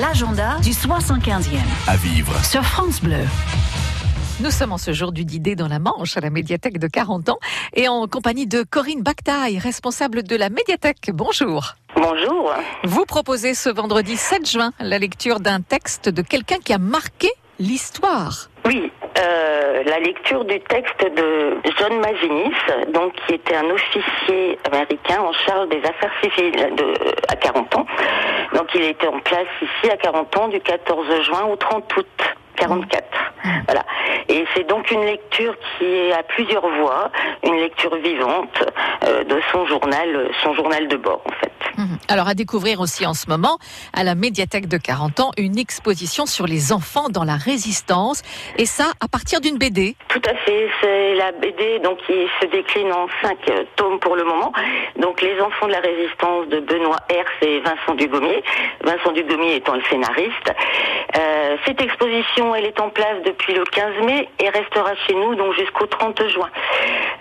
L'agenda du 75e à vivre. sur France Bleu. Nous sommes en ce jour du Didé dans la Manche, à la médiathèque de 40 ans, et en compagnie de Corinne Bactaille, responsable de la médiathèque. Bonjour. Bonjour. Vous proposez ce vendredi 7 juin la lecture d'un texte de quelqu'un qui a marqué l'histoire. Oui, euh, la lecture du texte de John Mazinis, donc qui était un officier américain en charge des affaires civiles de, à 40 ans. Donc il était en place ici à 40 ans du 14 juin au 30 août 44. Voilà. Et c'est donc une lecture qui est à plusieurs voix, une lecture vivante euh, de son journal, son journal de bord en fait. Mhm. Alors à découvrir aussi en ce moment, à la médiathèque de 40 ans, une exposition sur les enfants dans la résistance, et ça à partir d'une BD. Tout à fait, c'est la BD donc qui se décline en cinq euh, tomes pour le moment. Donc les enfants de la résistance de Benoît Hers et Vincent Dugommier. Vincent Dugommier étant le scénariste. Euh, cette exposition, elle est en place depuis le 15 mai et restera chez nous donc jusqu'au 30 juin.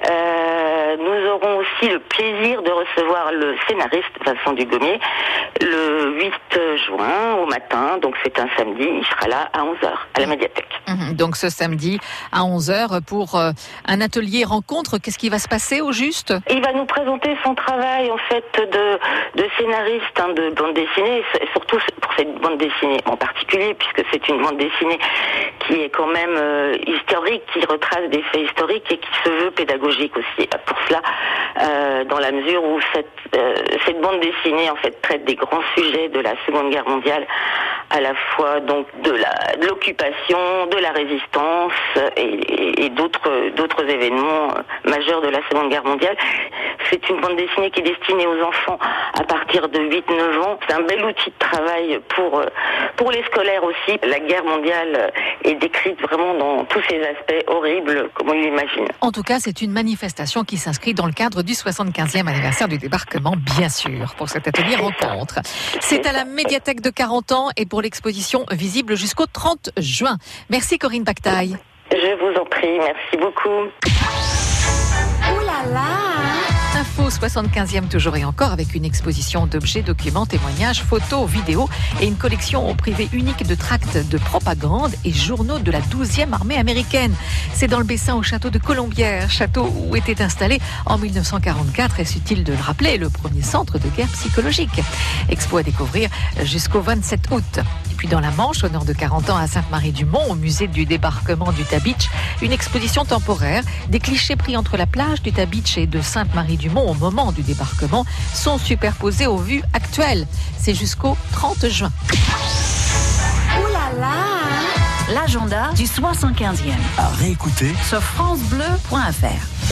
Euh, nous aurons aussi le plaisir de recevoir le scénariste Vincent Dugommier le 8 juin au matin. C'est un samedi, il sera là à 11h à la médiathèque. Mhm. Donc ce samedi à 11h pour euh, un atelier rencontre. Qu'est-ce qui va se passer au juste? Il va nous présenter son travail en fait de, de scénariste hein, de bande dessinée, surtout pour cette bande dessinée en particulier, puisque c'est une bande dessinée qui est quand même euh, historique, qui retrace des faits historiques et qui se veut pédagogique aussi. Pour cela, euh, dans la mesure où cette, cette bande dessinée en fait traite des grands sujets de la Seconde Guerre mondiale, à la fois donc de la de l'occupation, de la résistance et, et- et d'autres d'autres événements majeurs de la Seconde Guerre mondiale. C'est une bande dessinée qui est destinée aux enfants à partir de 8-9 ans. C'est un bel outil de travail pour pour les scolaires aussi. La guerre mondiale est décrite vraiment dans tous ses aspects horribles, comme on l'imagine. En tout cas, c'est une manifestation qui s'inscrit dans le cadre du 75e anniversaire du débarquement, bien sûr, pour cet atelier rencontre. C'est à la médiathèque de 40 ans et pour l'exposition visible jusqu'au 30 juin. Merci Corinne Bactaille. Je vous en prie, merci beaucoup. Info 75e toujours et encore avec une exposition d'objets, documents, témoignages, photos, vidéos et une collection au privé unique de tracts de propagande et journaux de la 12e armée américaine. C'est dans le Bessin au château de Colombière, château où était installé en 1944, est utile de le rappeler, le premier centre de guerre psychologique? Expo à découvrir jusqu'au 27 août. Puis dans la Manche, au nord de 40 ans, à Sainte-Marie-du-Mont, au musée du débarquement du Tabitch, une exposition temporaire des clichés pris entre la plage du Tabitch et de Sainte-Marie-du-Mont au moment du débarquement sont superposés aux vues actuelles. C'est jusqu'au 30 juin. L'agenda du 75e À réécouter sur francebleu.fr.